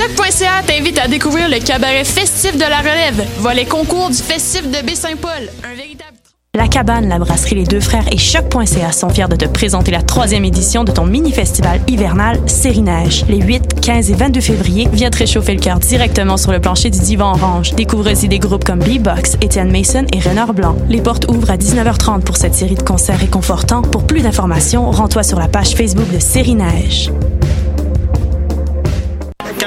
Choc.ca t'invite à découvrir le cabaret festif de la relève, volet concours du festif de Baie-Saint-Paul. Un véritable... La Cabane, la brasserie Les Deux Frères et Choc.ca sont fiers de te présenter la troisième édition de ton mini-festival hivernal Série Neige. Les 8, 15 et 22 février, viens te réchauffer le cœur directement sur le plancher du divan orange. Découvre aussi des groupes comme B-Box, Étienne Mason et Renard Blanc. Les portes ouvrent à 19h30 pour cette série de concerts réconfortants. Pour plus d'informations, rends-toi sur la page Facebook de Série Neige.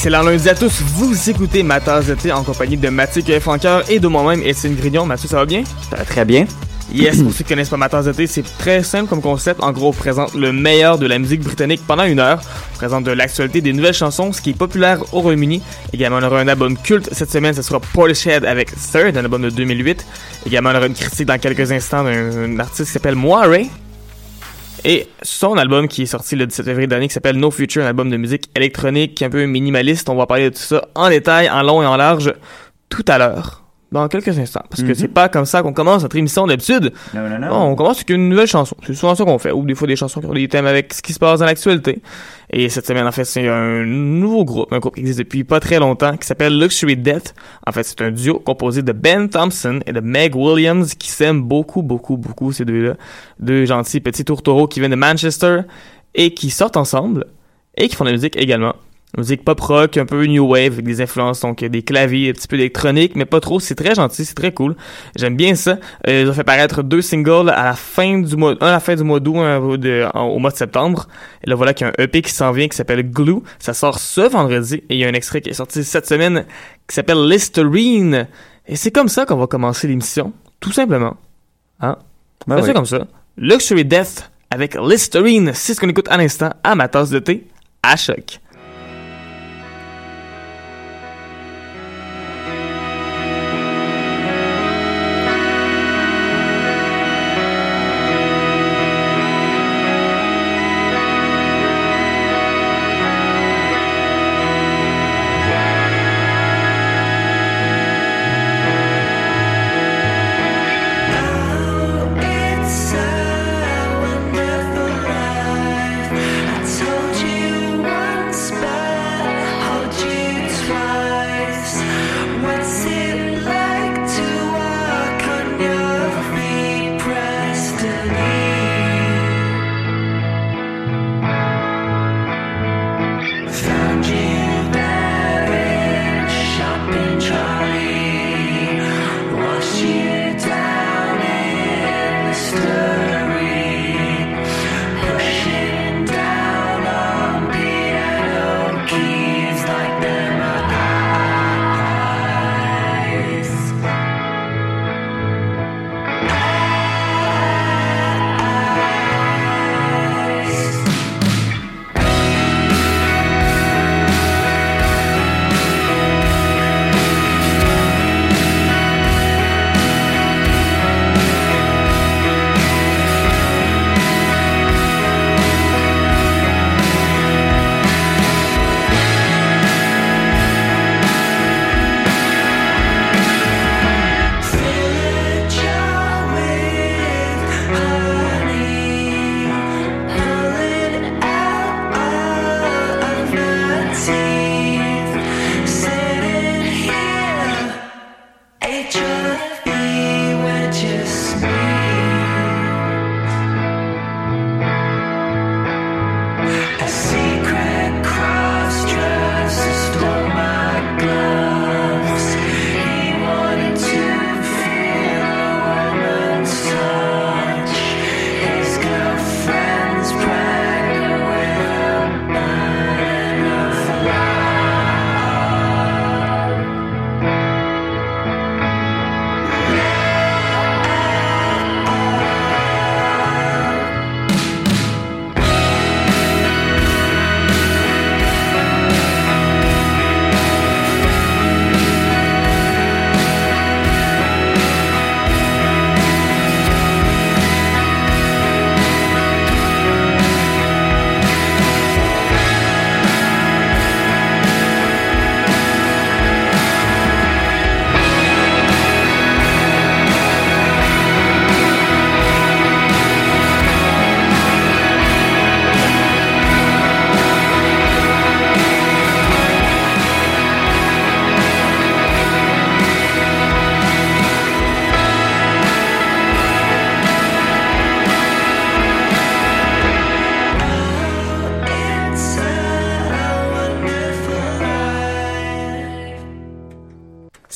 Excellent lundi à tous, vous écoutez ma tasse de thé en compagnie de Mathieu Franqueur et de moi-même, Étienne Grignon. Mathieu, ça va bien? Ça va très bien. Yes, pour ceux qui connaissent pas ma tasse de thé, c'est très simple comme concept. En gros, on présente le meilleur de la musique britannique pendant une heure. On présente de l'actualité, des nouvelles chansons, ce qui est populaire au Royaume-Uni. Également, on aura un album culte cette semaine, ce sera Portishead avec Third, un album de 2008. Également, on aura une critique dans quelques instants d'un artiste qui s'appelle Moiré, et son album qui est sorti le 17 février dernier qui s'appelle No Future, un album de musique électronique un peu minimaliste. On va parler de tout ça en détail, en long et en large tout à l'heure. Dans quelques instants. Parce que Mhm. c'est pas comme ça qu'on commence notre émission d'habitude. Non, non, non. Non, on commence avec une nouvelle chanson. C'est souvent ça qu'on fait. Ou des fois des chansons qui ont des thèmes avec ce qui se passe dans l'actualité. Et cette semaine, en fait, c'est un nouveau groupe. Un groupe qui existe depuis pas très longtemps, qui s'appelle Luxury Death. En fait, c'est un duo composé de Ben Thompson et de Meg Williams, qui s'aiment beaucoup, beaucoup, beaucoup, ces deux-là. Deux gentils petits tourtereaux qui viennent de Manchester et qui sortent ensemble et qui font de la musique également. Musique pop rock, un peu new wave, avec des influences, donc des claviers, un petit peu d'électronique, mais pas trop. C'est très gentil, c'est très cool. J'aime bien ça. Euh, ils ont fait paraître deux singles à la fin du mois, un à la fin du mois d'août, un au- mois de septembre. Et là, voilà qu'il y a un EP qui s'en vient qui s'appelle Glue. Ça sort ce vendredi et il y a un extrait qui est sorti cette semaine qui s'appelle Listerine. Et c'est comme ça qu'on va commencer l'émission. Tout simplement. Hein? Ben oui. ça comme ça. Luxury Death avec Listerine. C'est ce qu'on écoute à l'instant à ma tasse de thé à choc.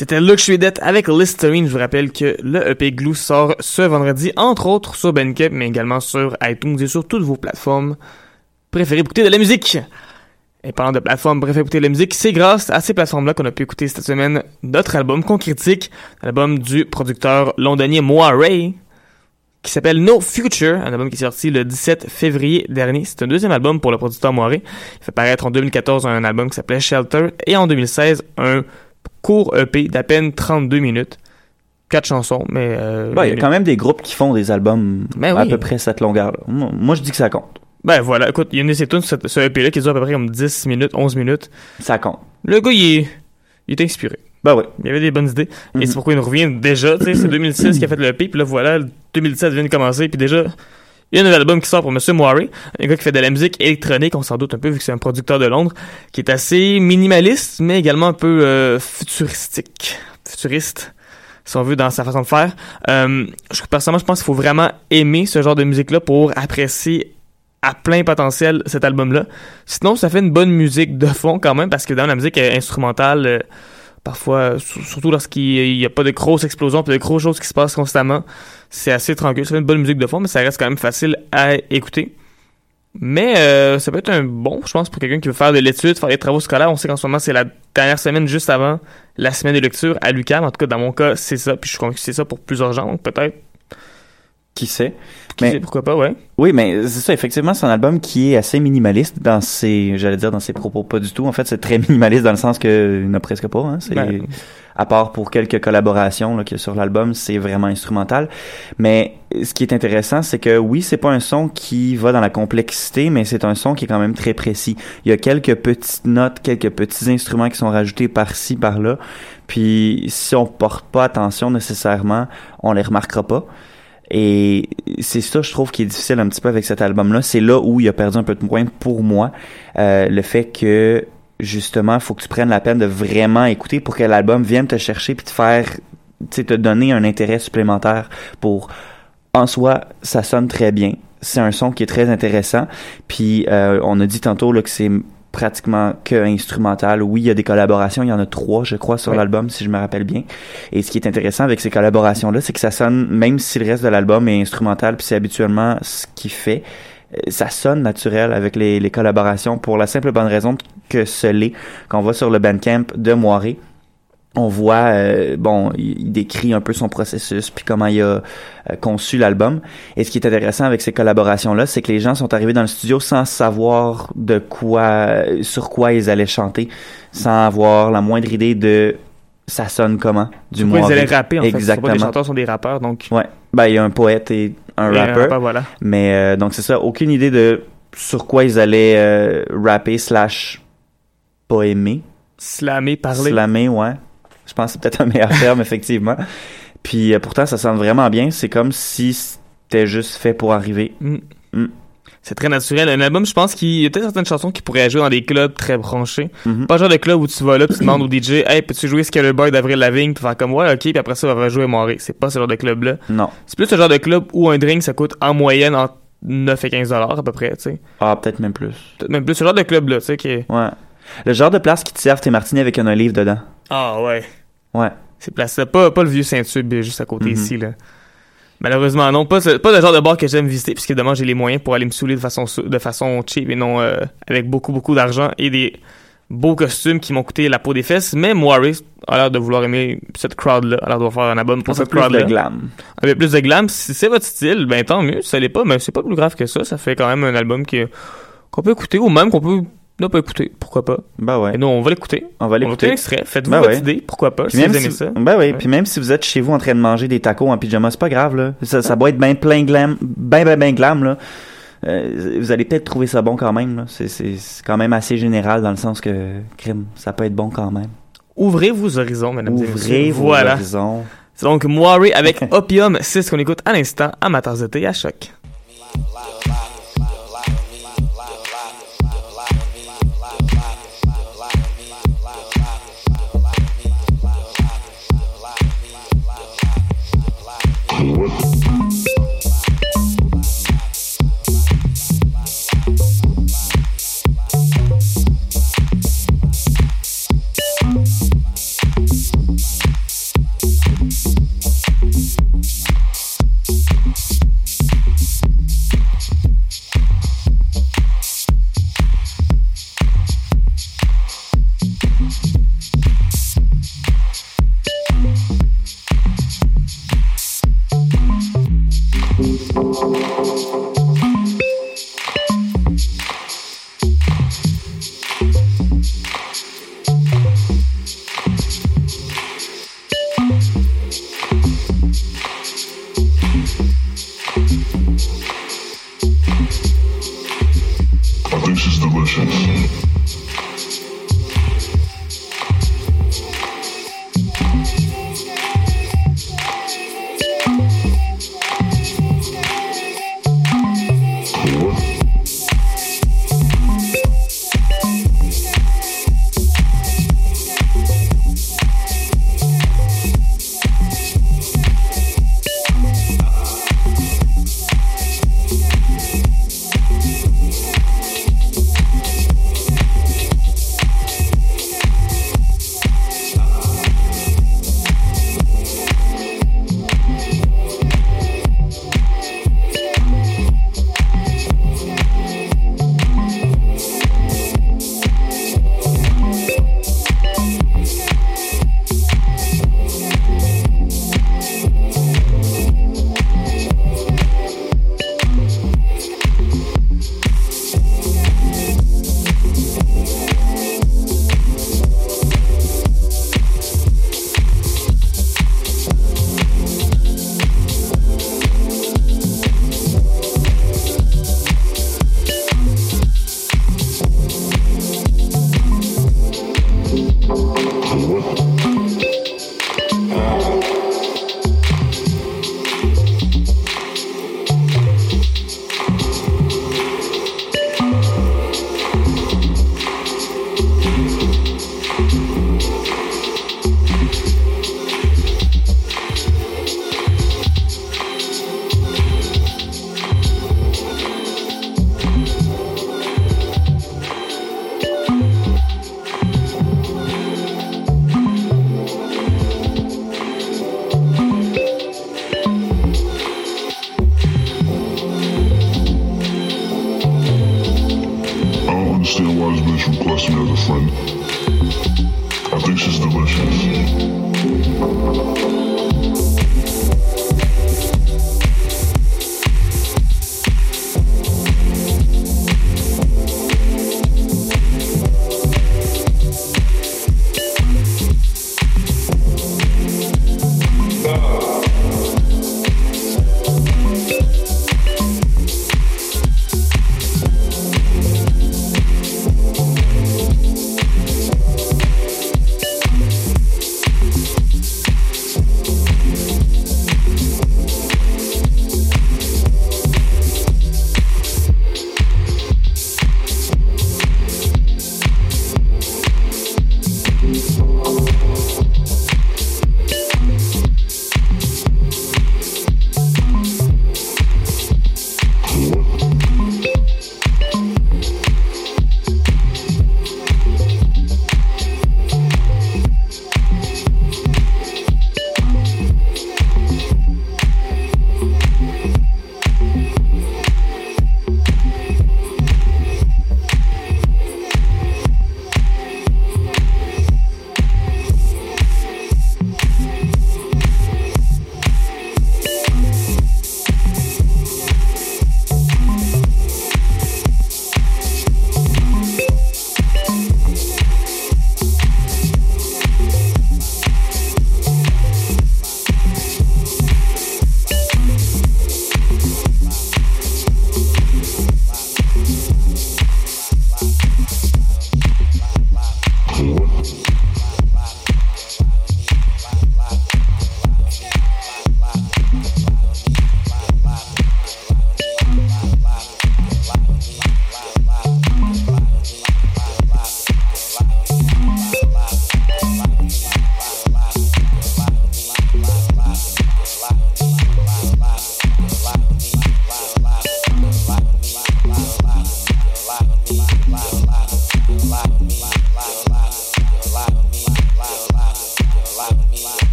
C'était Debt avec Listerine. Je vous rappelle que le EP Glue sort ce vendredi, entre autres sur Bandcamp, mais également sur iTunes et sur toutes vos plateformes préférées pour écouter de la musique. Et parlant de plateformes préférées pour écouter de la musique, c'est grâce à ces plateformes-là qu'on a pu écouter cette semaine notre album qu'on critique, l'album du producteur londonien Moiré, qui s'appelle No Future, un album qui est sorti le 17 février dernier. C'est un deuxième album pour le producteur Moiré. Il fait paraître en 2014 un album qui s'appelait Shelter et en 2016 un court EP d'à peine 32 minutes. Quatre chansons, mais... Euh, bah, il y a quand même des groupes qui font des albums ben à oui. peu près cette longueur-là. Moi, je dis que ça compte. Ben voilà, écoute, il y a ces tunes, ce, ce EP-là, qui dure à peu près comme 10 minutes, 11 minutes. Ça compte. Le gars, il est, il est inspiré. Ben oui. Il y avait des bonnes idées. Mhm. Et c'est pourquoi il nous revient déjà, tu sais, c'est 2006 qui a fait le EP, puis là, voilà, le 2017 vient de commencer, puis déjà, il y a un nouvel album qui sort pour Monsieur Moiré, un gars qui fait de la musique électronique, on s'en doute un peu vu que c'est un producteur de Londres, qui est assez minimaliste, mais également un peu euh, futuristique, futuriste, si on veut, dans sa façon de faire. Euh, personnellement, je pense qu'il faut vraiment aimer ce genre de musique-là pour apprécier à plein potentiel cet album-là. Sinon, ça fait une bonne musique de fond quand même, parce que dans la musique euh, instrumentale, parfois, euh, sur- surtout lorsqu'il n'y a pas de grosses explosions, pas de grosses choses qui se passent constamment, c'est assez tranquille. Fait une bonne musique de fond, mais ça reste quand même facile à écouter. Mais euh, ça peut être un bon, je pense, pour quelqu'un qui veut faire de l'étude, faire des travaux scolaires. On sait qu'en ce moment, c'est la dernière semaine juste avant la semaine de lecture à l'UQAM. En tout cas, dans mon cas, c'est ça. Puis je suis convaincu que c'est ça pour plusieurs gens. Donc peut-être, Qui sait? Mais- pourquoi pas, ouais. Oui, mais c'est ça, effectivement, c'est un album qui est assez minimaliste dans ses, j'allais dire dans ses propos, pas du tout. En fait, c'est très minimaliste dans le sens que il n'y en a presque pas. Hein. C'est, Ben. à part pour quelques collaborations là, qu'il y a sur l'album, c'est vraiment instrumental. Mais ce qui est intéressant, c'est que oui, c'est pas un son qui va dans la complexité, mais c'est un son qui est quand même très précis. Il y a quelques petites notes, quelques petits instruments qui sont rajoutés par-ci, par-là. Puis si on porte pas attention nécessairement, on les remarquera pas. Et c'est ça, je trouve, qui est difficile un petit peu avec cet album-là. C'est là où il a perdu un peu de points pour moi. Euh, le fait que, justement, faut que tu prennes la peine de vraiment écouter pour que l'album vienne te chercher puis te faire, tu te donner un intérêt supplémentaire pour, en soi, ça sonne très bien. C'est un son qui est très intéressant. Puis, euh, on a dit tantôt là, que c'est pratiquement que instrumental. Oui, il y a des collaborations, il y en a trois, je crois, sur l'album, si je me rappelle bien. Et ce qui est intéressant avec ces collaborations-là, c'est que ça sonne, même si le reste de l'album est instrumental, puis c'est habituellement ce qu'il fait, euh, ça sonne naturel avec les, les collaborations pour la simple bonne raison que ce l'est. Quand on va sur le Bandcamp de Moiré, on voit, euh, bon, il, décrit un peu son processus puis comment il a euh, conçu l'album. Et ce qui est intéressant avec ces collaborations-là, c'est que les gens sont arrivés dans le studio sans savoir de quoi, sur quoi ils allaient chanter, sans avoir la moindre idée de ça sonne comment, du moins. ils allaient rapper, en fait. Pas Exactement. les chanteurs sont des rappeurs, donc. Ouais. Ben, il y a un poète et un rappeur, voilà. Mais euh, donc c'est ça, aucune idée de sur quoi ils allaient euh, rapper slash poémer. Slammer, parler. Slammer, ouais. Je pense que c'est peut-être un meilleur terme, effectivement. Puis euh, pourtant, ça sonne vraiment bien. C'est comme si c'était juste fait pour arriver. Mm. Mm. C'est très naturel. Un album, je pense qu'il y a peut-être certaines chansons qui pourraient jouer dans des clubs très branchés. Mhm. Pas le genre de club où tu vas là, puis tu demandes au DJ, hey, peux-tu jouer Scaler Boy d'Avril Lavigne, puis faire comme, ouais, ok, puis après ça, on va rejouer Moiré. C'est pas ce genre de club-là. Non. C'est plus ce genre de club où un drink, ça coûte en moyenne entre 9 et 15 dollars à peu près, tu sais. Ah, peut-être même plus. Peut-être même plus ce genre de club-là, tu sais, qui est... Ouais. Le genre de place qui te servent tes martinis avec un livre dedans. Ah ouais. Ouais. C'est placé pas, pas le vieux Saint-Tube juste à côté Mhm. ici, là. Malheureusement, non. Pas, ce- pas le genre de bar que j'aime visiter, puisque évidemment, j'ai les moyens pour aller me saouler de façon, de façon cheap et non euh, avec beaucoup, beaucoup d'argent et des beaux costumes qui m'ont coûté la peau des fesses. Mais Moiré a l'air de vouloir aimer cette crowd-là. A l'air de vouloir faire un album pour Un peu cette plus de crowd-là. glam. Un peu plus de glam. Si c'est votre style, ben tant mieux. Ça l'est pas, mais c'est pas plus grave que ça. Ça fait quand même un album qui, qu'on peut écouter ou même qu'on peut ne pas écouter. Pourquoi pas? Ben ouais. Et nous, on va l'écouter. On va On va l'écouter. écouter l'extrait. Faites-vous Ben votre ouais. idée. Pourquoi pas? Puis si même vous si, aimez ça. ben oui, Ouais. puis même si vous êtes chez vous en train de manger des tacos en pyjama, c'est pas grave là. Ça, ça doit être bien plein glam, ben ben ben glam là. Euh, vous allez peut-être trouver ça bon quand même. C'est quand même assez général dans le sens que crime, ça peut être bon quand même. Ouvrez vos horizons, mesdames et messieurs. Ouvrez vos Voilà. horizons. C'est donc Moiré avec Opium, c'est ce qu'on écoute à l'instant à ma tasse de thé à choc. what?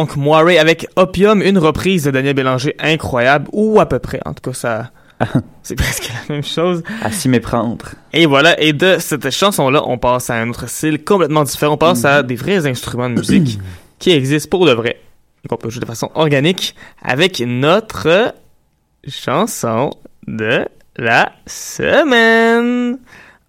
Donc Moiré avec Opium, une reprise de Daniel Bélanger incroyable, ou à peu près. En tout cas, ça, C'est presque la même chose. À s'y méprendre. Et voilà, et de cette chanson-là, on passe à un autre style complètement différent. On passe à des vrais instruments de musique qui existent pour de vrai, et qu'on peut jouer de façon organique, avec notre chanson de la semaine.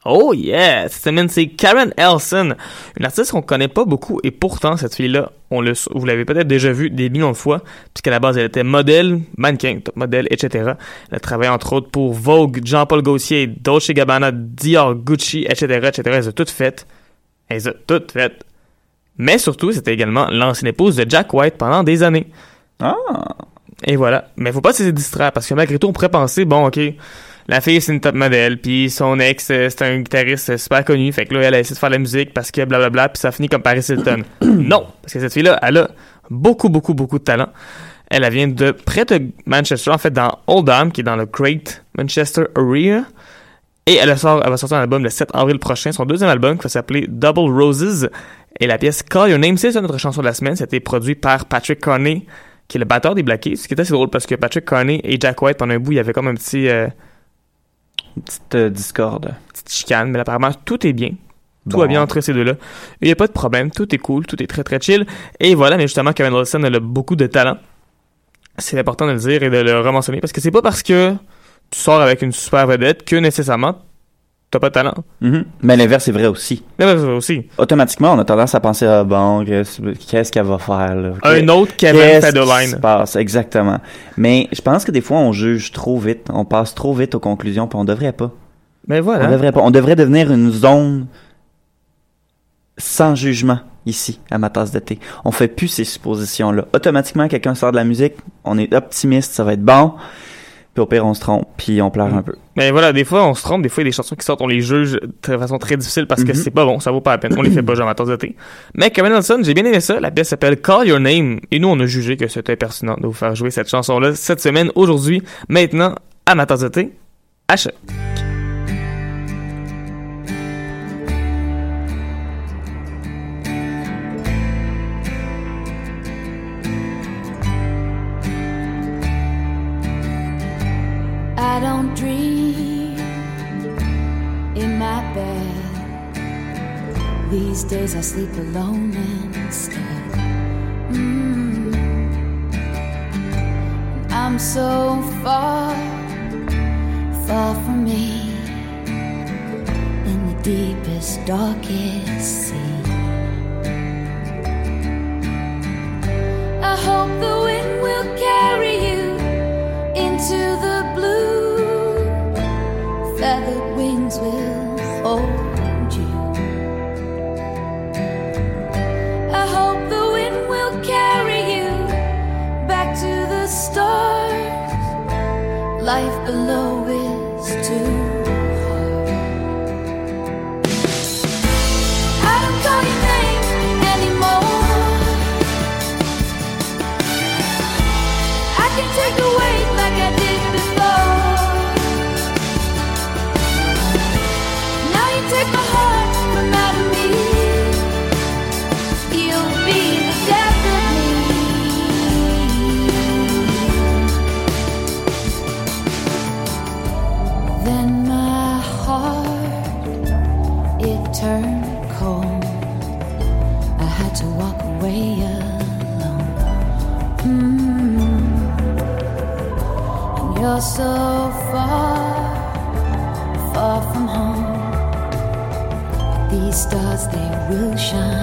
Oh yeah! Cette semaine, c'est Karen Elson, une artiste qu'on connaît pas beaucoup, et pourtant, cette fille-là, on le, vous l'avez peut-être déjà vu des millions de fois, puisqu'à la base, elle était modèle, mannequin, top modèle, etc. Elle a travaillé entre autres pour Vogue, Jean-Paul Gaultier, Dolce Gabbana, Dior, Gucci, etc., etc. Elle a toutes faites. Elle a toutes faites. Mais surtout, c'était également l'ancienne épouse de Jack White pendant des années. Ah! Et voilà. Mais faut pas se distraire, parce que malgré tout, on pourrait penser, bon, ok, la fille, c'est une top modèle, puis son ex, euh, c'est un guitariste super connu, fait que là, elle a essayé de faire de la musique parce que blablabla, puis ça finit comme Paris Hilton. non! Parce que cette fille-là, elle a beaucoup, beaucoup, beaucoup de talent. Elle, elle vient de près de Manchester, en fait, dans Oldham, qui est dans le Great Manchester Area. Et elle, sort, elle va sortir un album le 7 avril prochain, son deuxième album qui va s'appeler Double Roses. Et la pièce Call Your Name, c'est notre chanson de la semaine. C'était produit par Patrick Carney, qui est le batteur des Black Keys. Ce qui est assez drôle parce que Patrick Carney et Jack White, pendant un bout, il y avait comme un petit... euh, Une petite euh, discorde. petite chicane, mais apparemment tout est bien. Tout Bon. va bien entre ces deux-là. Il n'y a pas de problème, tout est cool, tout est très très chill. Et voilà, mais justement, Kevin Wilson elle a beaucoup de talent. C'est important de le dire et de le rementionner parce que c'est pas parce que tu sors avec une super vedette que nécessairement t'as pas de talent. Mhm. Mais l'inverse est vrai aussi. Mais ben, ça aussi. Automatiquement, on a tendance à penser, ah bon, qu'est-ce qu'elle va faire, là? Un autre Kevin qui Federline. se passe? Exactement. Mais je pense que des fois, on juge trop vite. On passe trop vite aux conclusions, puis on devrait pas. Mais On voilà. devrait pas. On devrait devenir une zone sans jugement ici, à ma tasse de thé. On fait plus ces suppositions-là. Automatiquement, quelqu'un sort de la musique, on est optimiste, ça va être bon. Puis au pire, on se trompe, puis on pleure un peu. Mais voilà, des fois on se trompe, des fois il y a des chansons qui sortent, on les juge de façon très difficile parce que Mhm. c'est pas bon, ça vaut pas la peine. On les fait pas, genre à de. Mais Kevin Nelson, j'ai bien aimé ça. La pièce s'appelle Call Your Name. Et nous, on a jugé que c'était pertinent de vous faire jouer cette chanson-là cette semaine, aujourd'hui, maintenant, à ma de thé. These days I sleep alone instead. Mm. I'm so far, far from me in the deepest, darkest sea. I hope the Life so far, far from home. These stars, they will shine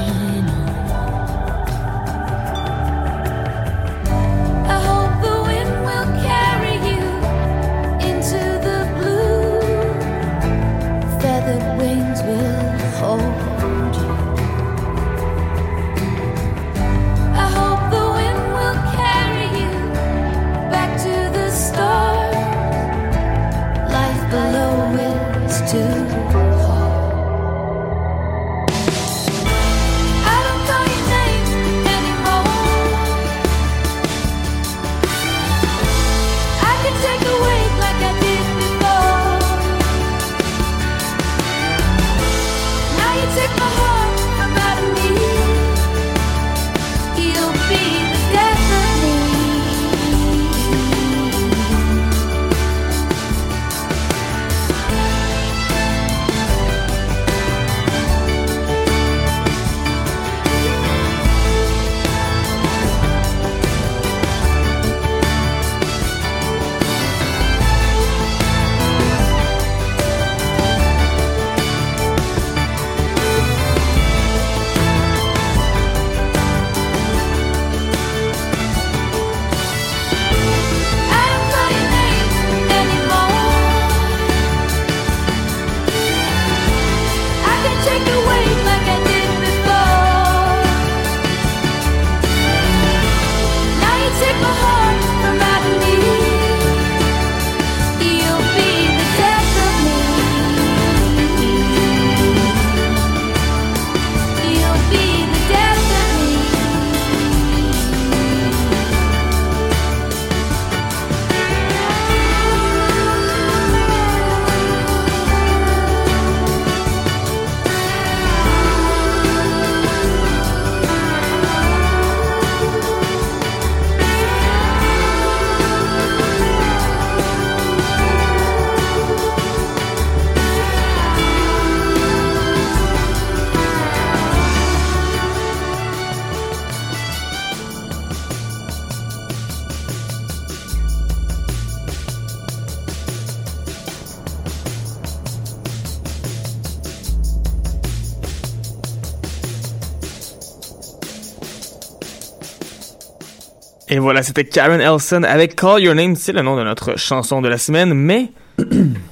Et voilà, c'était Karen Elson avec Call Your Name, c'est le nom de notre chanson de la semaine, mais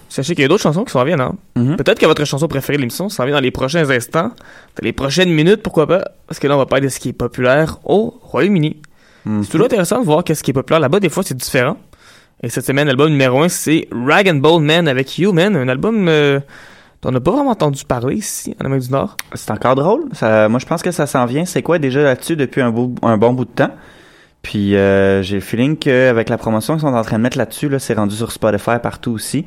sachez qu'il y a d'autres chansons qui s'en viennent. Hein? Mhm. Peut-être que votre chanson préférée de l'émission s'en vient dans les prochains instants, dans les prochaines minutes, pourquoi pas, parce que là, on va parler de ce qui est populaire au Royaume-Uni. Mhm. C'est toujours intéressant de voir qu'est-ce qui est populaire là-bas, des fois c'est différent. Et cette semaine, l'album numéro 1, c'est Rag and Bone Man avec Human, un album euh, dont on n'a pas vraiment entendu parler ici, en Amérique du Nord. C'est encore drôle. Ça, moi, je pense que ça s'en vient. C'est quoi déjà là-dessus depuis un, beau- un bon bout de temps? Puis euh, j'ai le feeling qu'avec la promotion qu'ils sont en train de mettre là-dessus, là, c'est rendu sur Spotify partout aussi.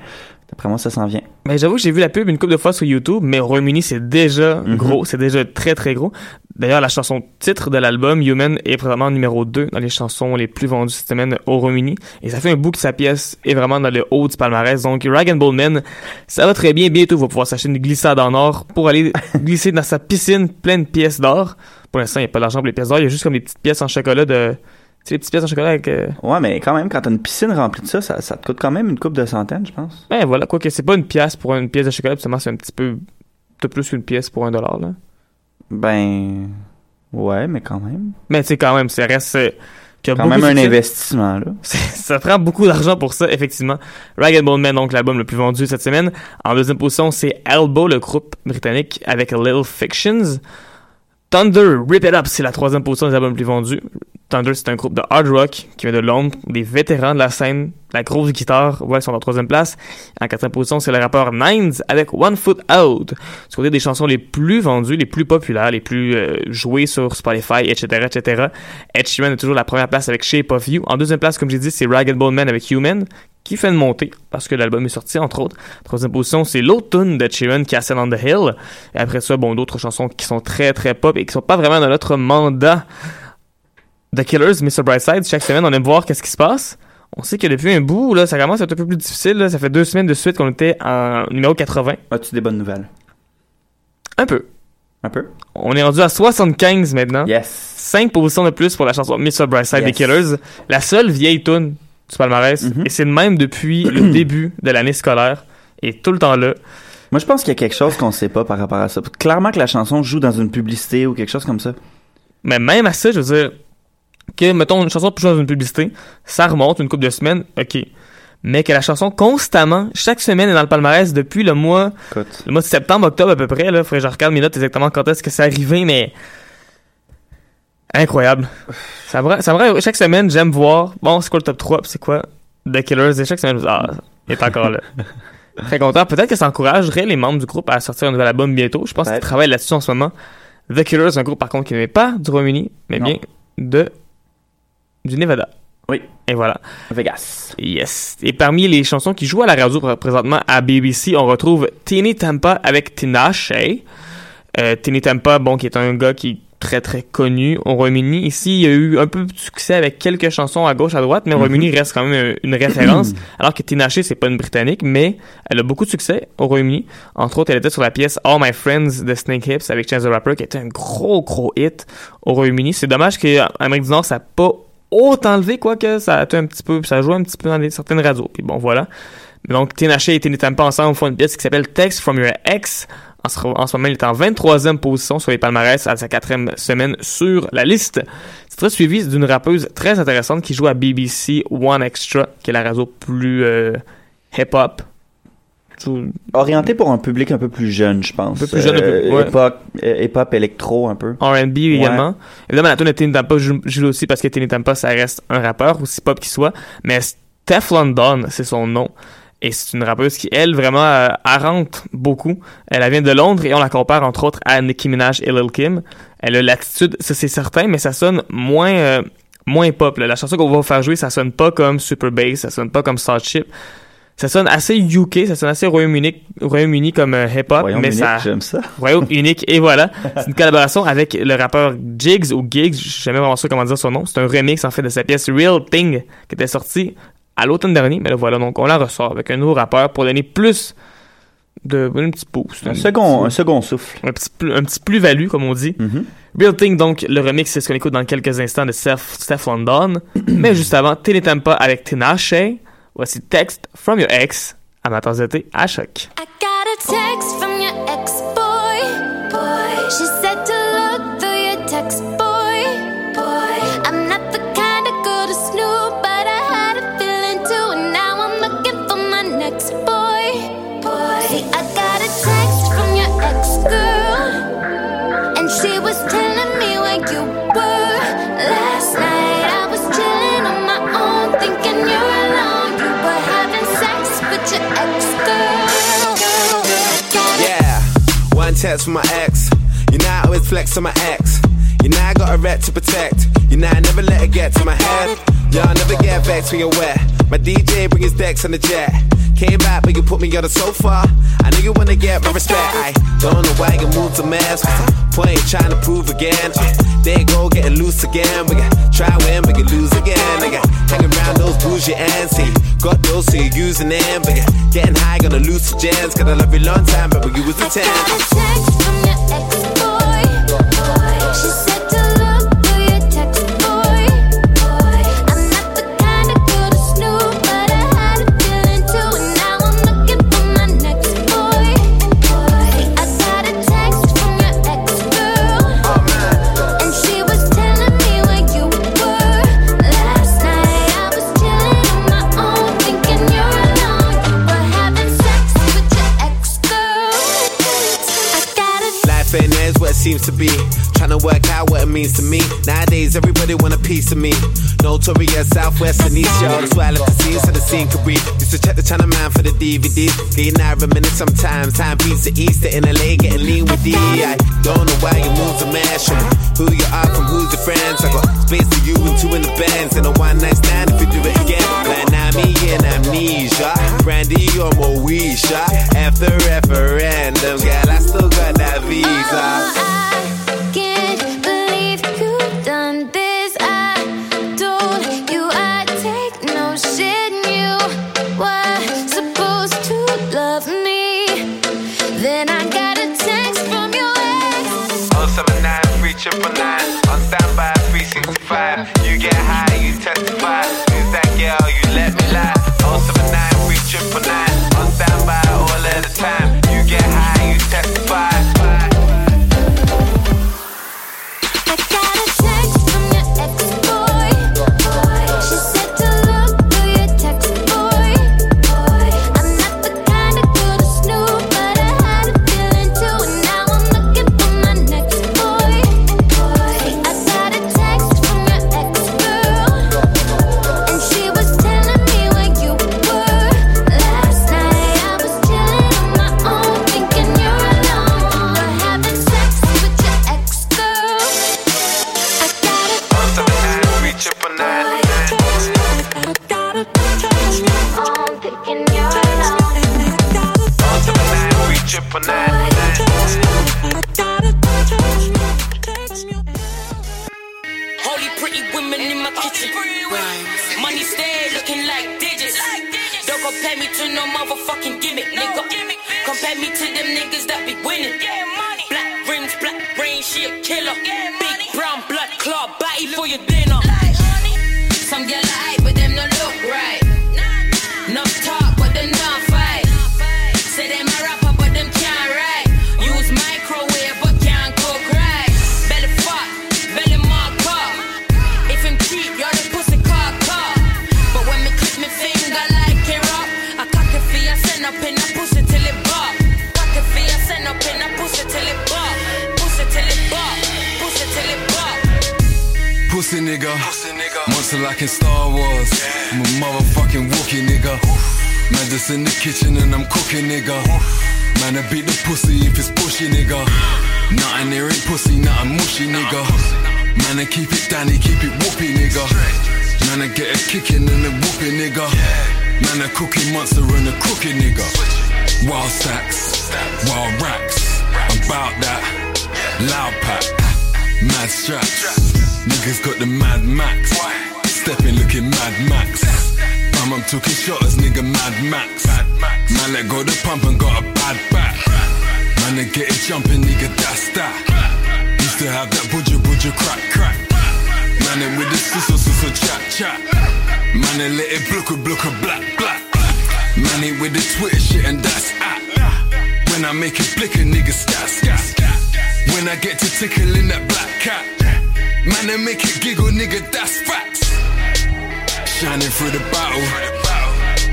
D'après moi, ça s'en vient. Mais j'avoue que j'ai vu la pub une couple de fois sur YouTube, mais au Royaume-Uni, c'est déjà Mhm. gros, c'est déjà très très gros. D'ailleurs, la chanson titre de l'album, Human, est présentement numéro 2 dans les chansons les plus vendues cette semaine au Royaume-Uni. Et ça fait un bout que sa pièce est vraiment dans le haut du palmarès. Donc, Rag and Bone Man, ça va très bien. Bientôt, va pouvoir s'acheter une glissade en or pour aller glisser dans sa piscine pleine de pièces d'or. Pour l'instant, il n'y a pas d'argent pour les pièces d'or. Il y a juste comme des petites pièces en chocolat de... Sais, les petites pièces en chocolat avec... euh, Ouais, mais quand même, quand t'as une piscine remplie de ça, ça, ça te coûte quand même une coupe de centaines, je pense. Ben voilà, quoi que c'est pas une pièce pour une pièce de chocolat, puis seulement c'est un petit peu... T'as plus qu'une pièce pour un dollar, là. Ben... Ouais, mais quand même. Mais tu sais, quand même, ça reste... euh, qu'il y a Quand beaucoup même de un succès. investissement, là. ça prend beaucoup d'argent pour ça, effectivement. Rag and Bone Man, donc l'album le plus vendu cette semaine. En deuxième position, c'est Elbow, le groupe britannique, avec Little Fictions. Thunder, Rip It Up, c'est la troisième position des albums les plus vendus. Thunder, c'est un groupe de hard rock qui vient de Londres, des vétérans de la scène, la grosse guitare, ouais, ils sont en troisième place. En quatrième position, c'est le rappeur Nines avec One Foot Out. Du côté des chansons les plus vendues, les plus populaires, les plus euh, jouées sur Spotify, etc., etc. Ed Sheeran est toujours la première place avec Shape of You. En deuxième place, comme j'ai dit, c'est Rag and Bone Man avec Human, qui fait une montée, parce que l'album est sorti, entre autres. Troisième position, c'est l'autre tune de Sheeran, Castle on the Hill. Et après ça, bon, d'autres chansons qui sont très, très pop et qui sont pas vraiment dans notre mandat. The Killers, Mr. Brightside, chaque semaine, on aime voir qu'est-ce qui se passe. On sait que depuis un bout, là, ça commence à être un peu plus difficile. Là. Ça fait deux semaines de suite qu'on était en numéro 80. As-tu des bonnes nouvelles? Un peu. Un peu? On est rendu à 75 maintenant. Yes. 5 positions de plus pour la chanson Mr. Brightside des Yes. Killers. La seule vieille tune du palmarès. Mhm. Et c'est le même depuis le début de l'année scolaire. Et tout le temps là. Moi, je pense qu'il y a quelque chose qu'on sait pas par rapport à ça. Clairement que la chanson joue dans une publicité ou quelque chose comme ça. Mais même à ça, je veux dire, que, mettons, une chanson joue dans une publicité, ça remonte une couple de semaines, ok. Mais que la chanson constamment, chaque semaine est dans le palmarès depuis le mois, Écoute. le mois de septembre, octobre à peu près, là. Faudrait que je regarde mes notes exactement quand est-ce que c'est arrivé, mais. Incroyable. Ça me, ça chaque semaine, j'aime voir, bon, c'est quoi le top 3, puis c'est quoi The Killers, et chaque semaine, je me dis, ah, il est encore là. Très content. Peut-être que ça encouragerait les membres du groupe à sortir un nouvel album bientôt. Je pense qu'ils travaillent là-dessus en ce moment. The Killers, un groupe par contre qui n'est pas du Royaume-Uni, mais Non. bien de du Nevada. Oui. Et voilà. Vegas. Yes. Et parmi les chansons qui jouent à la radio pr- présentement à BBC, on retrouve Tini Tampa avec Tinashe. Euh, Tini Tampa, bon, qui est un gars qui est très très connu au Royaume-Uni. Ici, il y a eu un peu de succès avec quelques chansons à gauche, à droite, mais au Royaume-Uni reste quand même euh, une référence. alors que Tinashe, c'est pas une britannique, mais elle a beaucoup de succès au Royaume-Uni. Entre autres, elle était sur la pièce All My Friends de Snake Hips avec Chance the Rapper, qui était un gros gros hit au Royaume-Uni. C'est dommage qu'en Amérique du Nord, ça n'a pas autant levé, quoique ça a un petit peu, ça a joué un petit peu dans certaines radios. Puis bon, voilà. Donc, Tinashe et Tini ensemble font une pièce qui s'appelle Text from Your Ex. En ce, en ce moment, il est en 23e position sur les palmarès à sa quatrième semaine sur la liste. C'est très suivi d'une rappeuse très intéressante qui joue à BBC One Extra, qui est la radio plus euh, hip-hop. Orienté pour un public un peu plus jeune, je pense. Un peu plus jeune, un peu- Euh, ouais. Euh, électro, un peu. R&B également. Évidemment, la tune de Tini Tampa joue, joue aussi parce que Tini Tampa, ça reste un rappeur, aussi pop qu'il soit. Mais Steph London, c'est son nom. Et c'est une rappeuse qui, elle, vraiment, euh, rentre beaucoup. Elle, elle vient de Londres et on la compare, entre autres, à Nicki Minaj et Lil Kim. Elle a l'attitude, ça c'est certain, mais ça sonne moins, euh, moins pop. là. La chanson qu'on va vous faire jouer, ça sonne pas comme Super Bass, ça sonne pas comme Salt Chip. Ça sonne assez UK, ça sonne assez Royaume-Uni, Royaume-Uni comme euh, hip-hop, Royaume mais ça, j'aime ça. Royaume unique, et voilà. C'est une collaboration avec le rappeur Jigs ou Gigs, je sais jamais vraiment sûr comment dire son nom. C'est un remix en fait de sa pièce Real Thing qui était sortie à l'automne dernier, mais là voilà, donc on la ressort avec un nouveau rappeur pour donner plus de un petit boost. Un second, un second souffle. un petit, un petit plus-value, comme on dit. Mhm. Real Thing, donc, le remix, c'est ce qu'on écoute dans quelques instants de Steph, Steph London. Mais juste avant, Télétempa avec Tinashe. Voici Text from Your Ex à Matins d'été à choc. I got a text from your ex boy, boy. She said to look through your text boy, boy. I'm not the kind of girl to snoop, but I had a feeling too, and now I'm looking for my next boy, boy. See, I got a text from your ex girl, and she was. telling my ex. You know I always flex on my ex. You know I got a ret to protect. You know I never let it get to my head. Yeah, I never get vexed when you're wet. My DJ bring his decks on the jet. Came back, but you put me on the sofa. I know you wanna get my respect. I don't know why you moved a. What's the point trying to prove again? Uh, there you go, getting loose again. We can try win, we can lose again. Nigga, hanging around those bougie ends. Got those, so you're using them. But you're getting high, gonna lose some gems. Cause I love you long time, but you was the 10. I got a text She said to look seems to be. Trying to work out what it means to me. Nowadays, everybody want a piece of me. Notorious Southwest and East, y'all. That's why I left the scene so the scene could breathe. Used to check the channel man for the DVDs. Getting out a minute sometimes. Time beats the Easter in LA, getting lean with D. I don't know why you move to mash from who you are from who's your friends. I got space for you and two in the bands. And a one night stand if you do it again. Like now me and amnesia. Brandy or Moesha. After referendum, girl, I still got that visa. Oh, I Can't believe you done this. I told you I'd take no shit. and You were supposed to love me. Then I got a text from your ex. 079 399 on standby 365. You get high, you testify budget for now. Nigga. Monster like in Star Wars. I'm a motherfucking Wookie nigga. Man, just in the kitchen and I'm cooking nigga. Man, I beat the pussy if it's pushy nigga. Nothing there ain't pussy, nothing mushy nigga. Man, I keep it Danny, keep it whoopy nigga. Man, I get a kicking and a whooping nigga. Man, a cookie monster and a cookie nigga. Wild stacks, wild racks. About that. Loud pack, mad straps. Niggas got the mad max. Stepping looking mad max. Bam, I'm talking shotters, nigga mad max. Man, let go the pump and got a bad back. Man, they get it jumping, nigga, that's that. Used to have that budger budger crack crack. Man, they with the sister sister chat chat. Man, they let it blooker blooker black black. Man, they with the Twitter shit and that's at. When I make it flicker, nigga scat scat. When I get to tickling that black cat. Man, they make it giggle, nigga, that's facts. Shining through the battle.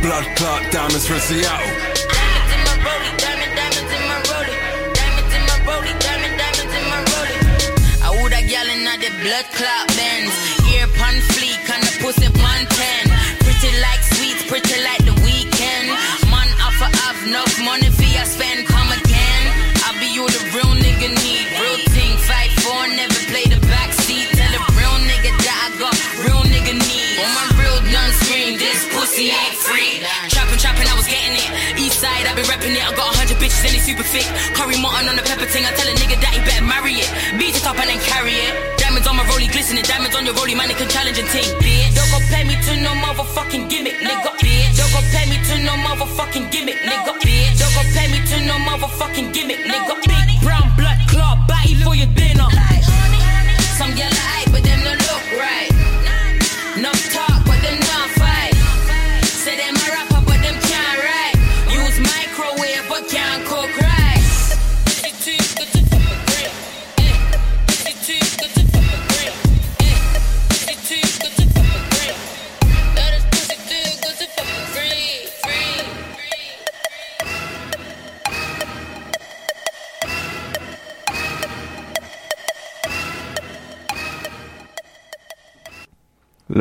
Blood clot diamonds from Seattle. Diamonds in my rollie, diamond, diamonds in my rollie. Diamonds in my rollie, diamond, diamonds in my rollie. I in the blood clot bends. Ear pun fleek and the pussy pun ten. Pretty like sweets, pretty like the weekend. Man, offer have enough money super thick. Curry mutton on the pepper ting. I tell a nigga that he better marry it. Beat it up and then carry it. Diamonds on my rollie glistening. Diamonds on your rollie, man, it can challenge a team. Bitch. Don't compare me to no motherfucking gimmick, nigga. Bitch. Don't compare me to no motherfucking gimmick, nigga. Bitch. Don't compare me to no motherfucking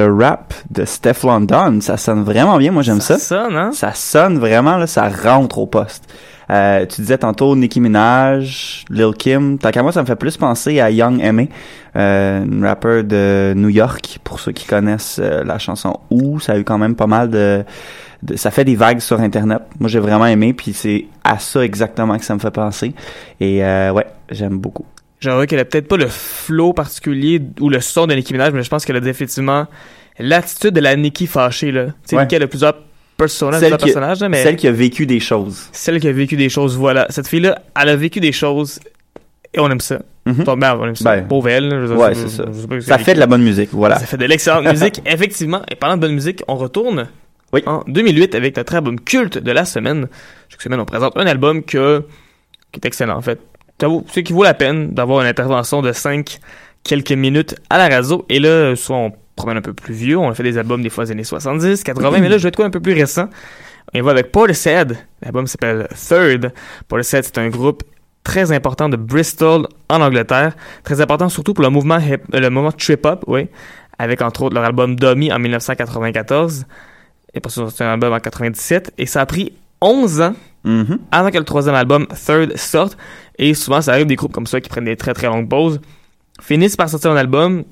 Le rap de Steph London, ça sonne vraiment bien. Moi, j'aime ça. Ça sonne, hein? Ça sonne vraiment, là, ça rentre au poste. Euh, tu disais tantôt Nicki Minaj, Lil Kim. Tant qu'à moi, ça me fait plus penser à Young M.A., euh, une rapper de New York. Pour ceux qui connaissent euh, la chanson Où, ça a eu quand même pas mal de, de- Ça fait des vagues sur Internet. Moi, j'ai vraiment aimé, puis c'est à ça exactement que ça me fait penser. Et euh, ouais, j'aime beaucoup. J'avoue qu'elle a peut-être pas le flow particulier ou le son de Nicki Minaj, mais je pense qu'elle a définitivement l'attitude de la Nicki fâchée, là. Tu sais, Ouais. Elle a plusieurs personnages, Celle plusieurs qui, personnages, là, mais... celle qui a vécu des choses. Celle qui a vécu des choses, voilà. Cette fille-là, elle a vécu des choses et on aime ça. Bon, ben, on aime ça. Ben, Pauvre elle. je ouais, c'est ça. je Ça fait de la bonne musique, voilà. Ça fait de l'excellente musique, effectivement. Et parlant de bonne musique, on retourne en 2008 avec notre album culte de la semaine. Chaque semaine, on présente un album que, qui est excellent, en fait. C'est qui vaut la peine d'avoir une intervention de 5 quelques minutes à la radio. Et là, soit on promène un peu plus vieux, on a fait des albums des fois des années 70, 80, mais là, je vais être quoi un peu plus récent. On y va avec Portishead. L'album s'appelle Third. Portishead, c'est un groupe très important de Bristol en Angleterre. Très important surtout pour le mouvement, euh, le mouvement trip-hop, oui. Avec entre autres leur album Dummy en 1994. Et pour un album en 97. Et ça a pris 11 ans Mhm. avant que le troisième album, Third, sorte. Et souvent, ça arrive des groupes comme ça qui prennent des très très longues pauses, finissent par sortir un album,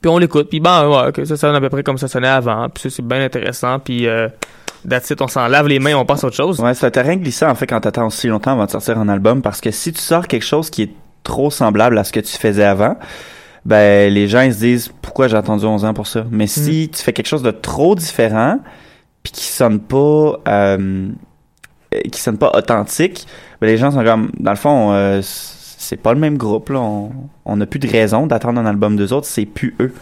puis on l'écoute, puis ben ouais, ok, ça sonne à peu près comme ça sonnait avant, puis ça c'est bien intéressant, puis euh, that's it, on s'en lave les mains, on passe à autre chose. Ouais, c'est un terrain glissant en fait quand t'attends aussi longtemps avant de sortir un album parce que si tu sors quelque chose qui est trop semblable à ce que tu faisais avant, ben les gens ils se disent pourquoi j'ai attendu 11 ans pour ça? Mais si tu fais quelque chose de trop différent puis qui sonne pas euh, qui sonne pas authentique, ben les gens sont comme dans le fond euh, c'est pas le même groupe là, on n'a plus de raison d'attendre un album d'eux autres, c'est plus eux.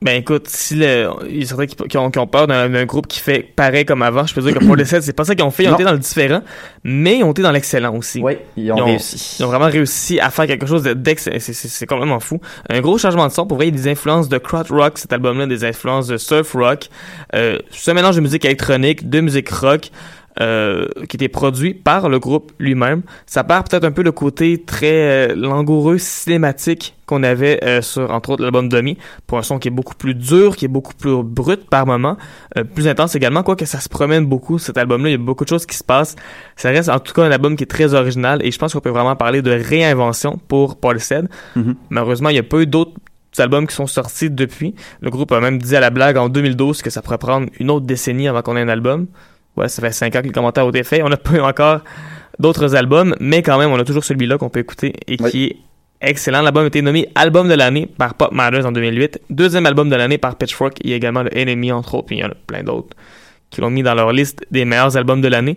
Ben écoute, si le, il y a certains qui, qui ont, qui ont peur d'un groupe qui fait pareil comme avant, je peux dire que pour les c'est pas ça qu'ils ont fait, ils ont Non. été dans le différent, mais ils ont été dans l'excellent aussi. Oui, ils ont réussi. Ils ont vraiment réussi à faire quelque chose de- d'excellent, c'est- complètement fou. Un gros changement de son, pour vrai, il y a des influences de crowd rock, cet album-là, des influences de surf rock, euh, ce mélange de musique électronique, de musique rock, euh, qui était produit par le groupe lui-même. Ça perd peut-être un peu le côté très euh, langoureux, cinématique qu'on avait euh, sur, entre autres, l'album Dummy, pour un son qui est beaucoup plus dur, qui est beaucoup plus brut par moment, euh, plus intense également, quoique ça se promène beaucoup, cet album-là, il y a beaucoup de choses qui se passent. Ça reste en tout cas un album qui est très original, et je pense qu'on peut vraiment parler de réinvention pour Paul Said. Mhm. Malheureusement, il n'y a pas eu d'autres albums qui sont sortis depuis. Le groupe a même dit à la blague en 2012 que ça pourrait prendre une autre décennie avant qu'on ait un album. Ouais, ça fait 5 ans que les commentaires ont été faits. On n'a pas eu encore d'autres albums, mais quand même, on a toujours celui-là qu'on peut écouter et qui est excellent. L'album a été nommé Album de l'année par Pop Matters en 2008. Deuxième album de l'année par Pitchfork. Il y a également le Enemy, entre autres, puis il y en a plein d'autres qui l'ont mis dans leur liste des meilleurs albums de l'année.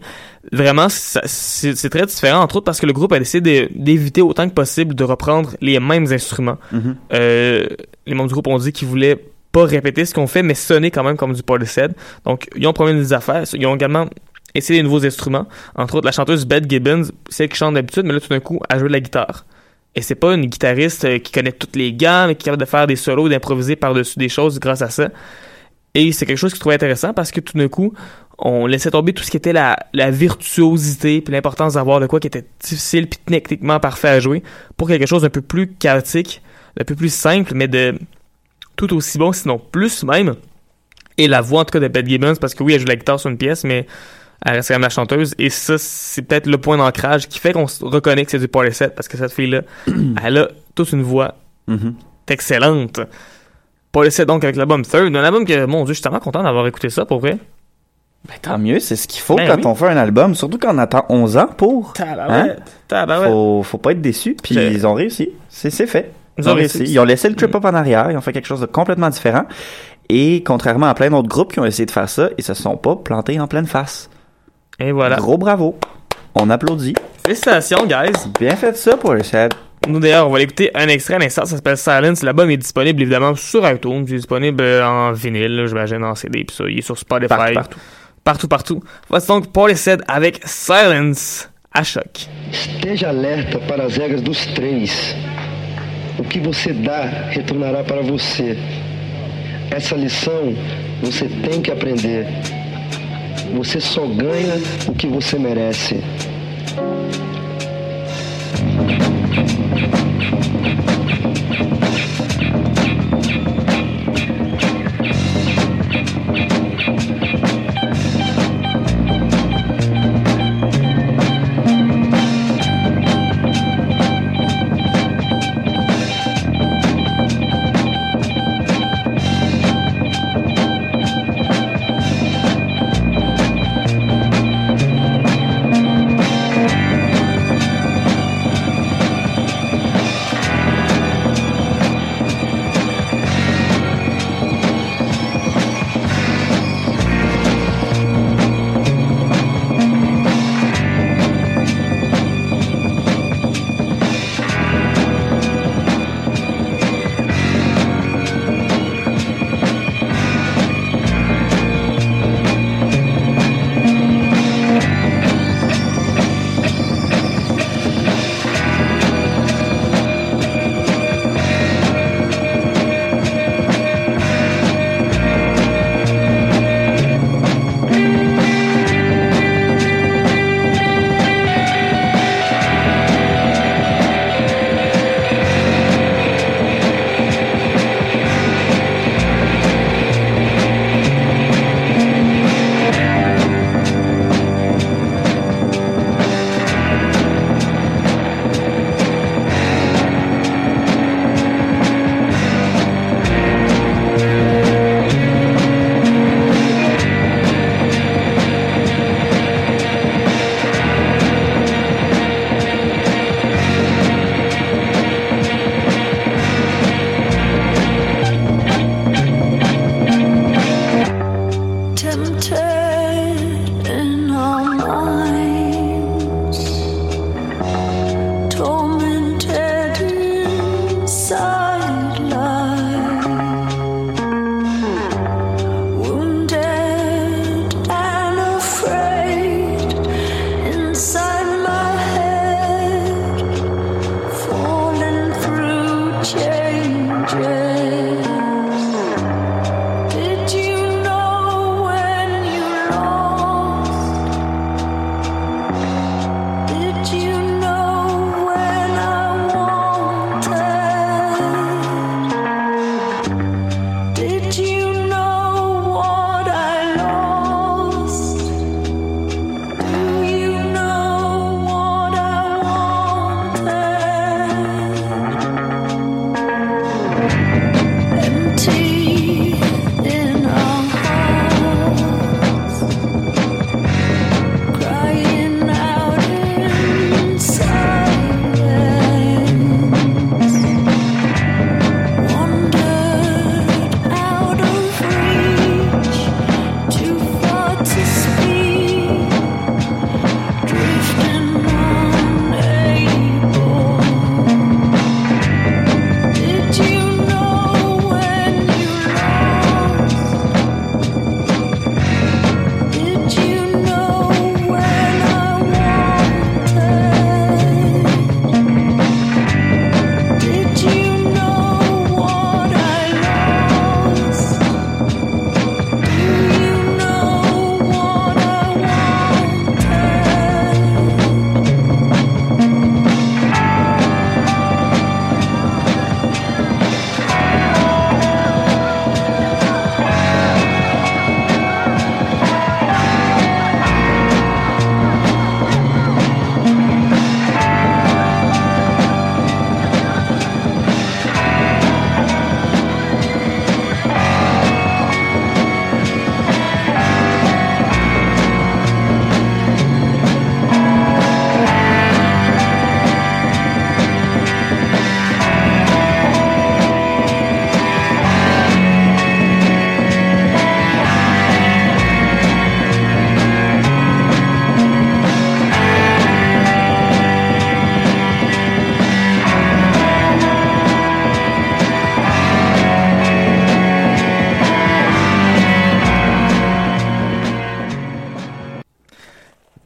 Vraiment, c'est très différent, entre autres parce que le groupe a décidé d'éviter autant que possible de reprendre les mêmes instruments. Mhm. Euh, les membres du groupe ont dit qu'ils voulaient pas répéter ce qu'on fait, mais sonner quand même comme du Portishead. Donc, ils ont promis des affaires. Ils ont également essayé des nouveaux instruments. Entre autres, la chanteuse Beth Gibbons, celle qui chante d'habitude, mais là, tout d'un coup, elle joue de la guitare. Et c'est pas une guitariste euh, qui connaît toutes les gammes et qui est capable de faire des solos, d'improviser par-dessus des choses grâce à ça. Et c'est quelque chose que je intéressant parce que tout d'un coup, on laissait tomber tout ce qui était la, la virtuosité puis l'importance d'avoir de quoi qui était difficile puis techniquement parfait à jouer pour quelque chose d'un peu plus chaotique, d'un peu plus simple, mais de tout aussi bon, sinon plus même. Et la voix en tout cas de Beth Gibbons, parce que oui, elle joue la guitare sur une pièce, mais elle reste quand même la chanteuse. Et ça, c'est peut-être le point d'ancrage qui fait qu'on se reconnaît que c'est du Portishead, parce que cette fille-là, elle a toute une voix Mhm. excellente. Portishead donc avec l'album Third, un album que, mon dieu, je suis tellement content d'avoir écouté ça pour vrai. Ben, tant mieux, c'est ce qu'il faut Ben quand oui. on fait un album, surtout quand on attend 11 ans pour. Tabarouette, tabarouette. Faut, faut pas être déçu, puis ils ont réussi. C'est fait. Ils, ont réussi. Ils ont laissé le trip-up en arrière, ils ont fait quelque chose de complètement différent. Et contrairement à plein d'autres groupes qui ont essayé de faire ça, ils se sont pas plantés en pleine face. Et voilà. Gros bravo. On applaudit. Félicitations, guys. Bien fait ça pour le set. Nous, d'ailleurs, on va l'écouter un extrait à l'instant. Ça s'appelle Silence. L'album est disponible, évidemment, sur iTunes. Il est disponible euh, en vinyle, j'imagine, en CD, puis ça. Il est sur Spotify. Partout, partout. Partout, partout. Voici donc Portishead avec Silence à choc. Esteja alerta para as regras dos três. O que você dá retornará para você. Essa lição você tem que aprender. Você só ganha o que você merece.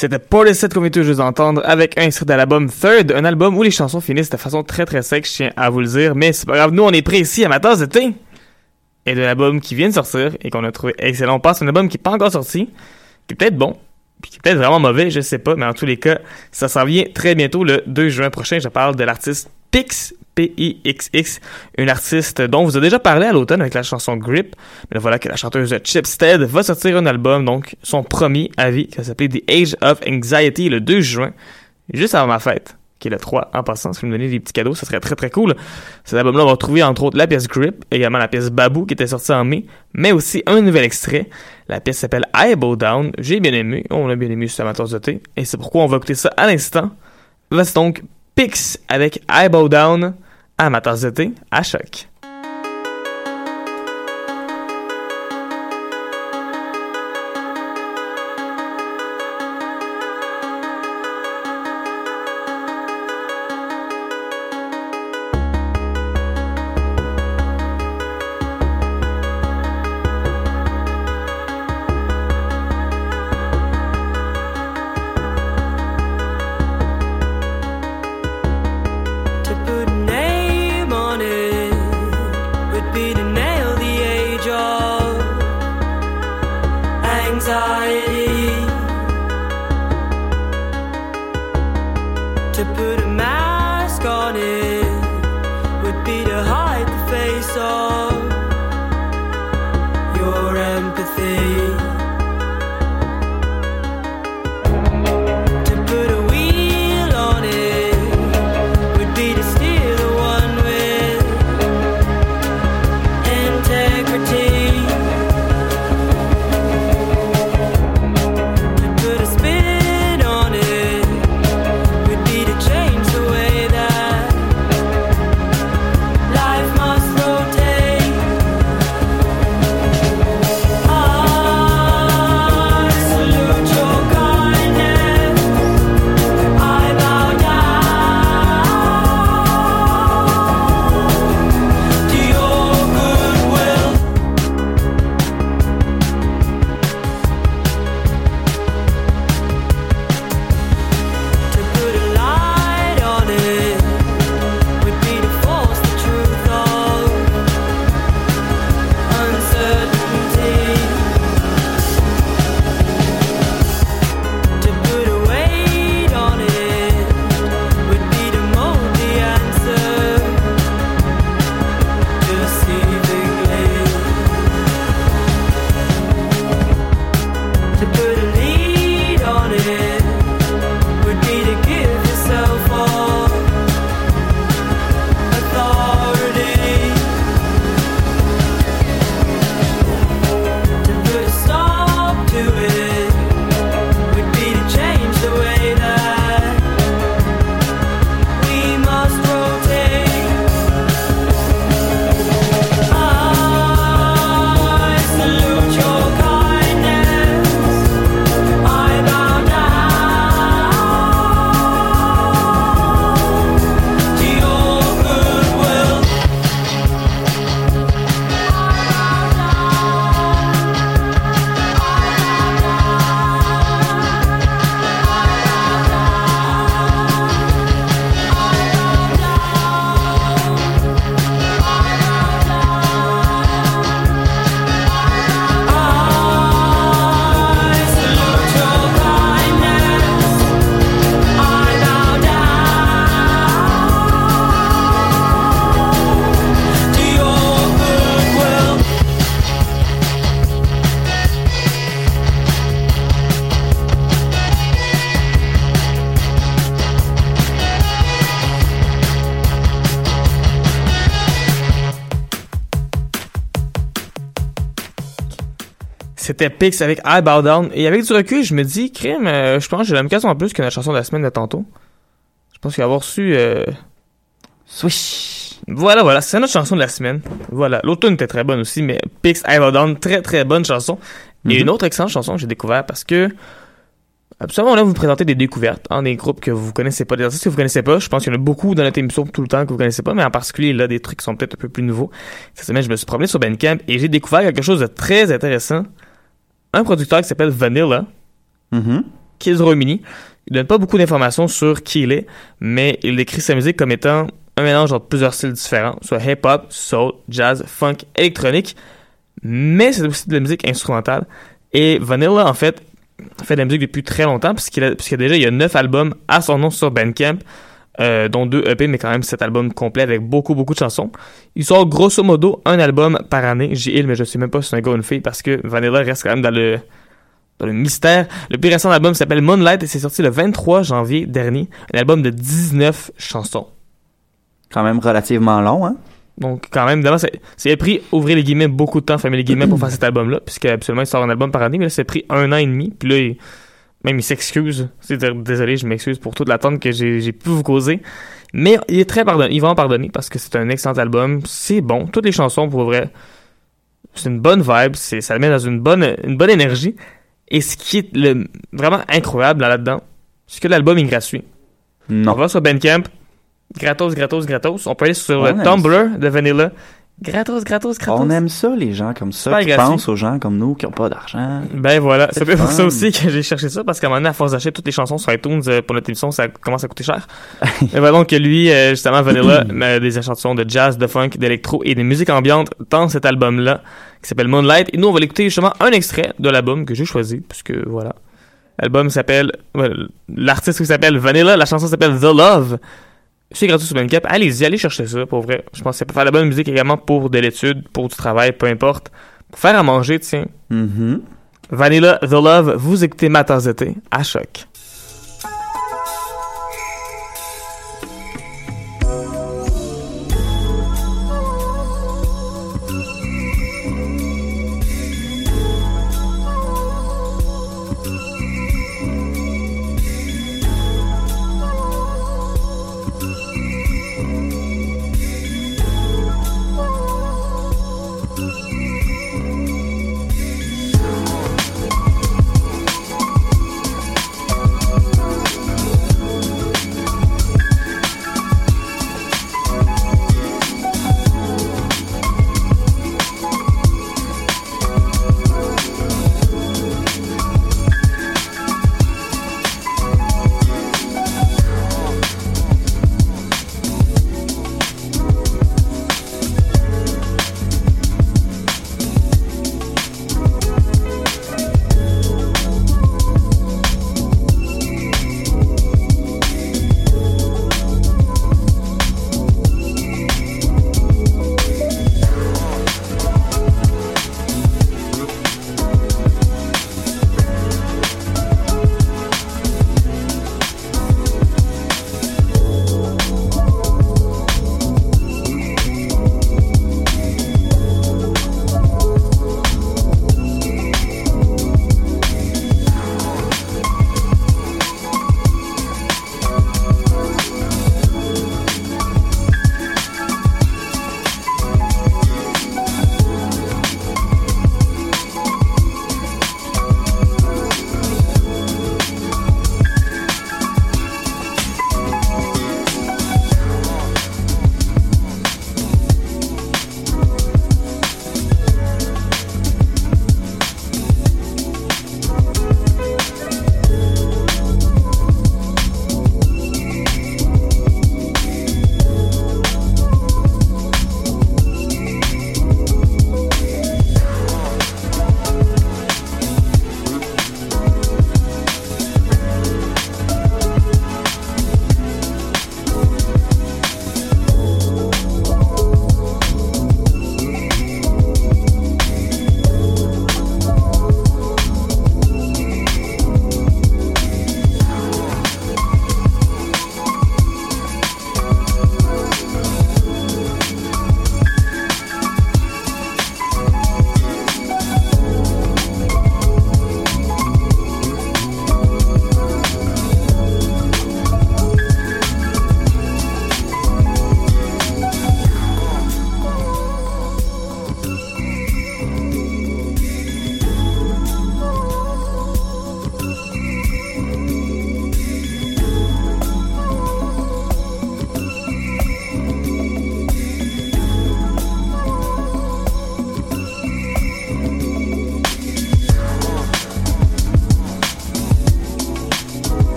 C'était Portishead qu'on vient tout juste d'entendre avec un extrait de l'album Third, un album où les chansons finissent de façon très très sec, je tiens à vous le dire, mais c'est pas grave, nous on est ici à ma. Et de l'album qui vient de sortir et qu'on a trouvé excellent. On passe à un album qui est pas encore sorti, qui est peut-être bon, puis qui est peut-être vraiment mauvais, je sais pas, mais en tous les cas, ça s'en vient très bientôt le 2 juin prochain. Je parle de l'artiste Pix, P-I-X-X, une artiste dont on vous a déjà parlé à l'automne avec la chanson Grip. Mais là, voilà que la chanteuse Chipstead va sortir un album, donc son premier avis, qui va s'appeler The Age of Anxiety le 2 juin, juste avant ma fête qui est le 3 en passant. Si vous me donnez des petits cadeaux, ça serait très très cool. Cet album-là, on va retrouver entre autres la pièce Grip, également la pièce Babou qui était sortie en mai, mais aussi un nouvel extrait. La pièce s'appelle I Down. J'ai bien aimé, on a bien aimé sur la tasse de thé, et c'est pourquoi on va écouter ça à l'instant. Voici donc Pix avec I Down à ma tasse de thé à choc. C'était Pix avec I Bow Down. Et avec du recul, je me dis, crime, euh, je pense que j'ai la même question en plus que la chanson de la semaine de tantôt. Je pense qu'il va avoir su euh... Swish. Voilà, voilà, c'est notre chanson de la semaine. Voilà, l'automne était très bonne aussi, mais Pix I Bow Down, très très bonne chanson. Et Mhm. une autre excellente chanson que j'ai découvert parce que Absolument, là, vous présentez des découvertes, hein, des groupes que vous connaissez pas, des artistes que vous connaissez pas. Je pense qu'il y en a beaucoup dans notre émission tout le temps que vous connaissez pas, mais en particulier, là, des trucs qui sont peut-être un peu plus nouveaux. Cette semaine, je me suis promené sur Bandcamp et j'ai découvert quelque chose de très intéressant. Un producteur qui s'appelle Vanilla. Mhm. Kids Romini. Il donne pas beaucoup d'informations sur qui il est, mais il décrit sa musique comme étant un mélange entre plusieurs styles différents, soit hip-hop, soul, jazz, funk, électronique, mais c'est aussi de la musique instrumentale. Et Vanilla, en fait, fait de la musique depuis très longtemps, puisqu'il a, déjà il y a neuf albums à son nom sur Bandcamp, euh, dont deux EP, mais quand même cet album complet avec beaucoup, beaucoup de chansons. Il sort grosso modo un album par année. J'ai il, mais je sais même pas si c'est un gars ou une fille, parce que Vanilla reste quand même dans le, dans le mystère. Le plus récent album s'appelle Moonlight et c'est sorti le 23 janvier dernier. Un album de 19 chansons. Quand même relativement long, hein? Donc, quand même, évidemment, c'est, c'est pris, ouvrez les guillemets, beaucoup de temps, fermez les guillemets pour faire cet album-là, puisque absolument il sort un album par année, mais là, c'est pris un an et demi, puis là, il- même il s'excuse. C'est désolé, je m'excuse pour toute l'attente que j'ai, pu vous causer. Mais il est très pardonné, il va en pardonner parce que c'est un excellent album, c'est bon, toutes les chansons, pour vrai, c'est une bonne vibe, ça le met dans une bonne, une bonne énergie. Et ce qui est le, vraiment incroyable là-dedans, c'est que l'album est gratuit. Non. On va sur Bandcamp, gratos, gratos, gratos. On peut aller sur le aime Tumblr de Vanilla, gratos, gratos, gratos. On aime ça, les gens comme ça, qui gratuit. pensent aux gens comme nous qui n'ont pas d'argent. Ben voilà, C'est pour ça aussi que j'ai cherché ça, parce qu'à un moment donné, à force d'acheter toutes les chansons sur iTunes euh, pour notre émission, ça commence à coûter cher. Mais voilà donc que lui, euh, justement, Vanilla, met des chansons de jazz, de funk, d'électro et des musiques ambiantes dans cet album-là, qui s'appelle Moonlight. Et nous, on va l'écouter justement un extrait de l'album que j'ai choisi, puisque voilà. L'album s'appelle, ouais, l'artiste s'appelle Vanilla, la chanson s'appelle The Love. C'est gratuit sur Bandcamp. Allez-y, allez chercher ça, pour vrai. Je pense que ça peut faire la bonne musique également pour de l'étude, pour du travail, peu importe. Pour faire à manger, tiens. Mm-hmm. Vanilla The Love, vous écoutez Matin été à choc.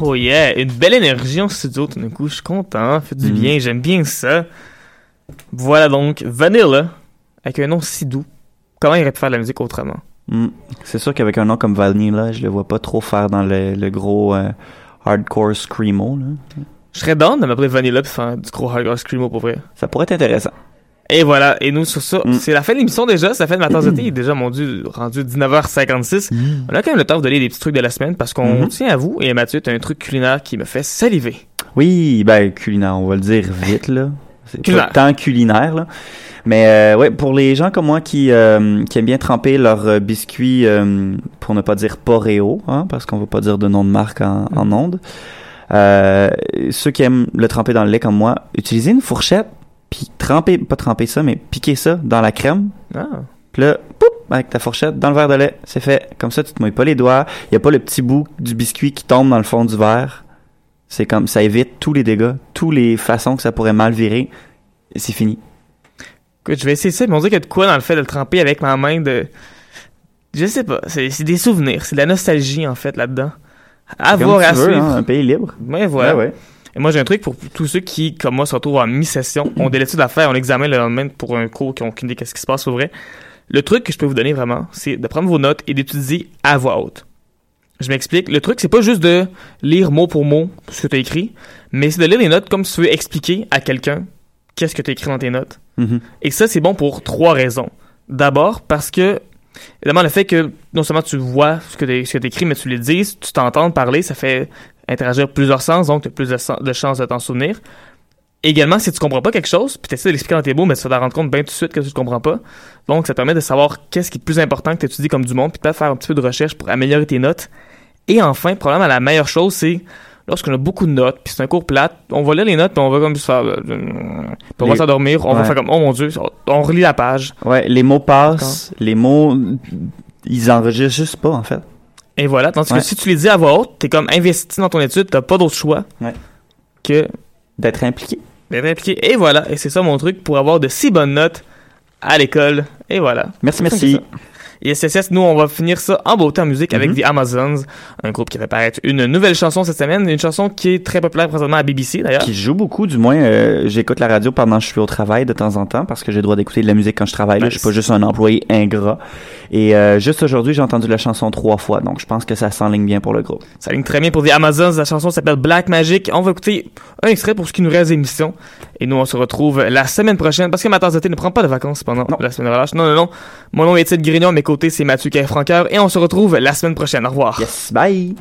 Oh yeah, une belle énergie en studio tout d'un coup. Je suis content, fait du Mhm. bien, j'aime bien ça. Voilà donc Vanilla, avec un nom si doux. Comment il aurait pu faire de la musique autrement? Hmm. C'est sûr qu'avec un nom comme Vanilla, je le vois pas trop faire dans le, le gros euh, hardcore screamo. Là. Je serais down de m'appeler Vanilla puis faire du gros hardcore screamo pour vrai. Ça pourrait être intéressant. Et voilà, et nous sur ça, Mm. c'est la fin de l'émission déjà, c'est la fin de ma tasse de thé, il est déjà mon dieu rendu 19h56. On a quand même le temps de donner des petits trucs de la semaine parce qu'on Mhm. tient à vous et Mathieu, t'as un truc culinaire qui me fait saliver. Oui, ben culinaire, on va le dire vite là. C'est pas tant culinaire là. Mais euh, ouais, pour les gens comme moi qui, euh, qui aiment bien tremper leurs euh, biscuits, euh, pour ne pas dire Poreo, hein, parce qu'on veut pas dire de nom de marque en, en ondes. Euh, ceux qui aiment le tremper dans le lait comme moi, utilisez une fourchette, puis tremper, pas tremper ça, mais piquer ça dans la crème. Ah. Puis là, poup, avec ta fourchette dans le verre de lait, c'est fait. Comme ça, tu te mouilles pas les doigts. Il y a pas le petit bout du biscuit qui tombe dans le fond du verre. C'est comme ça évite tous les dégâts, toutes les façons que ça pourrait mal virer. C'est fini. Écoute, je vais essayer ça, mais on dirait qu'il y a de quoi dans le fait de le tremper avec ma main de... Je sais pas, c'est des souvenirs, c'est de la nostalgie en fait là-dedans. À voir, à veux, suivre. hein, un pays libre. Voilà. Ouais, ouais. Et moi, j'ai un truc pour tous ceux qui, comme moi, se retrouvent en mi-session, ont des études à faire, on examen le lendemain pour un cours qui ont aucune idée qu'est-ce qui se passe au vrai. Le truc que je peux vous donner vraiment, c'est de prendre vos notes et d'étudier à voix haute. Je m'explique. Le truc, c'est pas juste de lire mot pour mot ce que tu as écrit, mais c'est de lire les notes comme si tu veux expliquer à quelqu'un qu'est-ce que tu as écrit dans tes notes. Mhm. Et ça, c'est bon pour trois raisons. D'abord, parce que, évidemment, le fait que non seulement tu vois ce que tu écris, mais tu le dises, tu t'entends parler, ça fait interagir plusieurs sens, donc tu as plus de, de chances de t'en souvenir. Également, si tu comprends pas quelque chose, puis tu essaies de l'expliquer dans tes mots, mais tu vas t'en rendre compte bien tout de suite que tu ne comprends pas. Donc, ça te permet de savoir qu'est-ce qui est plus important que tu étudies comme du monde, puis peut-être faire un petit peu de recherche pour améliorer tes notes. Et enfin, probablement la meilleure chose, c'est lorsqu'on a beaucoup de notes, puis c'est un cours plate, on va lire les notes, puis on va comme se faire... euh, puis on va s'endormir, on va faire comme, oh mon dieu, on relit la page. Ouais, les mots passent, les mots, ils enregistrent juste pas, en fait. Et voilà, tandis Ouais. que si tu les dis à voix haute, t'es comme investi dans ton étude, t'as pas d'autre choix Ouais. que d'être impliqué. D'être impliqué. Et voilà, et c'est ça mon truc pour avoir de si bonnes notes à l'école. Et voilà. Merci, merci. Et SSS, nous, on va finir ça en beauté en musique avec Mhm. The Amazons, un groupe qui fait paraître une nouvelle chanson cette semaine, une chanson qui est très populaire présentement à BBC d'ailleurs. Qui joue beaucoup, du moins, euh, j'écoute la radio pendant que je suis au travail de temps en temps parce que j'ai le droit d'écouter de la musique quand je travaille. là. Je suis pas juste un employé ingrat. Et euh, juste aujourd'hui, j'ai entendu la chanson trois fois, donc je pense que ça s'enligne bien pour le groupe. Ça ligne très bien pour The Amazons. La chanson s'appelle Black Magic. On va écouter un extrait pour ce qui nous reste d'émission. Et nous, on se retrouve la semaine prochaine parce que ma thé ne prend pas de vacances pendant la semaine de relâche. Non, non, non. Mon nom est Étienne Grignon. Mes c'est Mathieu Franqueur et on se retrouve la semaine prochaine. Au revoir. Yes, bye.